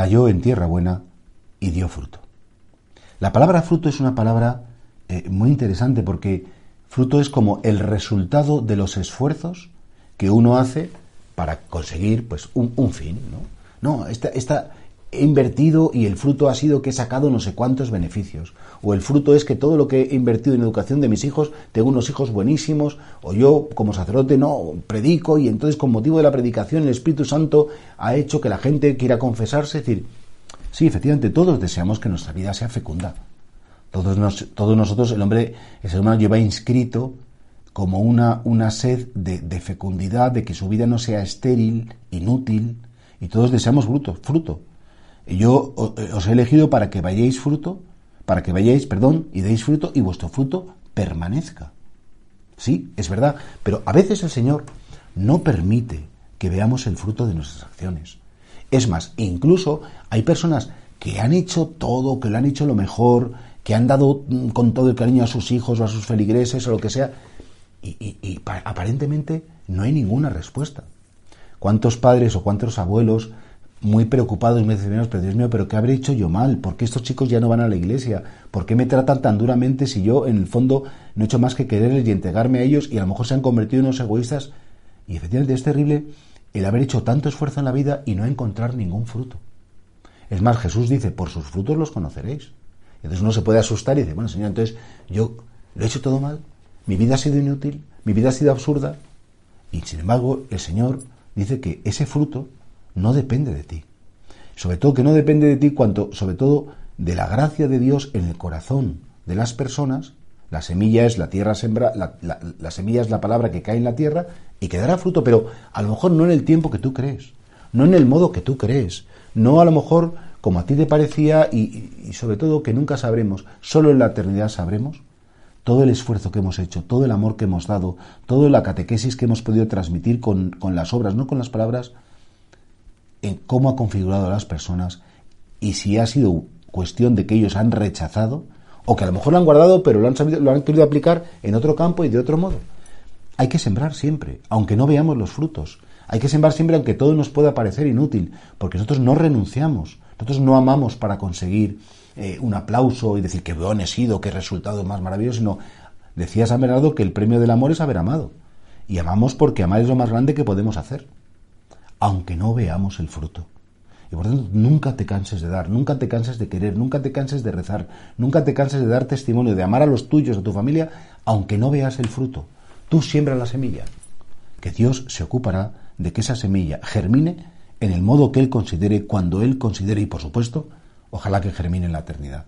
Cayó en tierra buena y dio fruto. La palabra fruto es una palabra eh, muy interesante porque fruto es como el resultado de los esfuerzos que uno hace para conseguir pues un, un fin, ¿no? No, esta, esta, he invertido y el fruto ha sido que he sacado no sé cuántos beneficios. O el fruto es que todo lo que he invertido en educación de mis hijos, tengo unos hijos buenísimos, o yo como sacerdote no, predico y entonces con motivo de la predicación el Espíritu Santo ha hecho que la gente quiera confesarse. Es decir, sí, efectivamente todos deseamos que nuestra vida sea fecunda. Todos, todos nosotros, el hombre, el ser humano lleva inscrito como una, una sed de, de fecundidad, de que su vida no sea estéril, inútil, y todos deseamos fruto, fruto. Yo eh, os he elegido para que vayáis fruto, para que vayáis, perdón, y deis fruto y vuestro fruto permanezca. Sí, es verdad, pero a veces el Señor no permite que veamos el fruto de nuestras acciones. Es más, incluso hay personas que han hecho todo, que lo han hecho lo mejor, que han dado mm, con todo el cariño a sus hijos o a sus feligreses o lo que sea, y, y aparentemente no hay ninguna respuesta. ¿Cuántos padres o cuántos abuelos muy preocupados me dicen, pero Dios mío, pero ¿qué habré hecho yo mal? ¿Por qué estos chicos ya no van a la iglesia? ¿Por qué me tratan tan duramente si yo, en el fondo, no he hecho más que quererles y entregarme a ellos y a lo mejor se han convertido en unos egoístas? Y efectivamente es terrible el haber hecho tanto esfuerzo en la vida y no encontrar ningún fruto. Es más, Jesús dice, por sus frutos los conoceréis. Entonces uno se puede asustar y dice, bueno, Señor, entonces yo lo he hecho todo mal, mi vida ha sido inútil, mi vida ha sido absurda. Y sin embargo, el Señor dice que ese fruto no depende de ti. Sobre todo que no depende de ti cuanto, sobre todo, de la gracia de Dios en el corazón de las personas. La semilla es la tierra sembra, la, semilla es la palabra que cae en la tierra y que dará fruto, pero a lo mejor no en el tiempo que tú crees, no en el modo que tú crees, no a lo mejor como a ti te parecía y, y sobre todo que nunca sabremos, solo en la eternidad sabremos todo el esfuerzo que hemos hecho, todo el amor que hemos dado, toda la catequesis que hemos podido transmitir con, con las obras, no con las palabras, en cómo ha configurado a las personas y si ha sido cuestión de que ellos han rechazado o que a lo mejor lo han guardado pero lo han, sabido, lo han querido aplicar en otro campo y de otro modo. Hay que sembrar siempre, aunque no veamos los frutos. Hay que sembrar siempre aunque todo nos pueda parecer inútil, porque nosotros no renunciamos, nosotros no amamos para conseguir eh, un aplauso y decir que bueno he sido, qué resultado más maravilloso, sino decía San Bernardo que el premio del amor es haber amado. Y amamos porque amar es lo más grande que podemos hacer aunque no veamos el fruto. Y por tanto, nunca te canses de dar, nunca te canses de querer, nunca te canses de rezar, nunca te canses de dar testimonio, de amar a los tuyos, a tu familia, aunque no veas el fruto. Tú siembra la semilla, que Dios se ocupará de que esa semilla germine en el modo que Él considere, cuando Él considere, y por supuesto, ojalá que germine en la eternidad.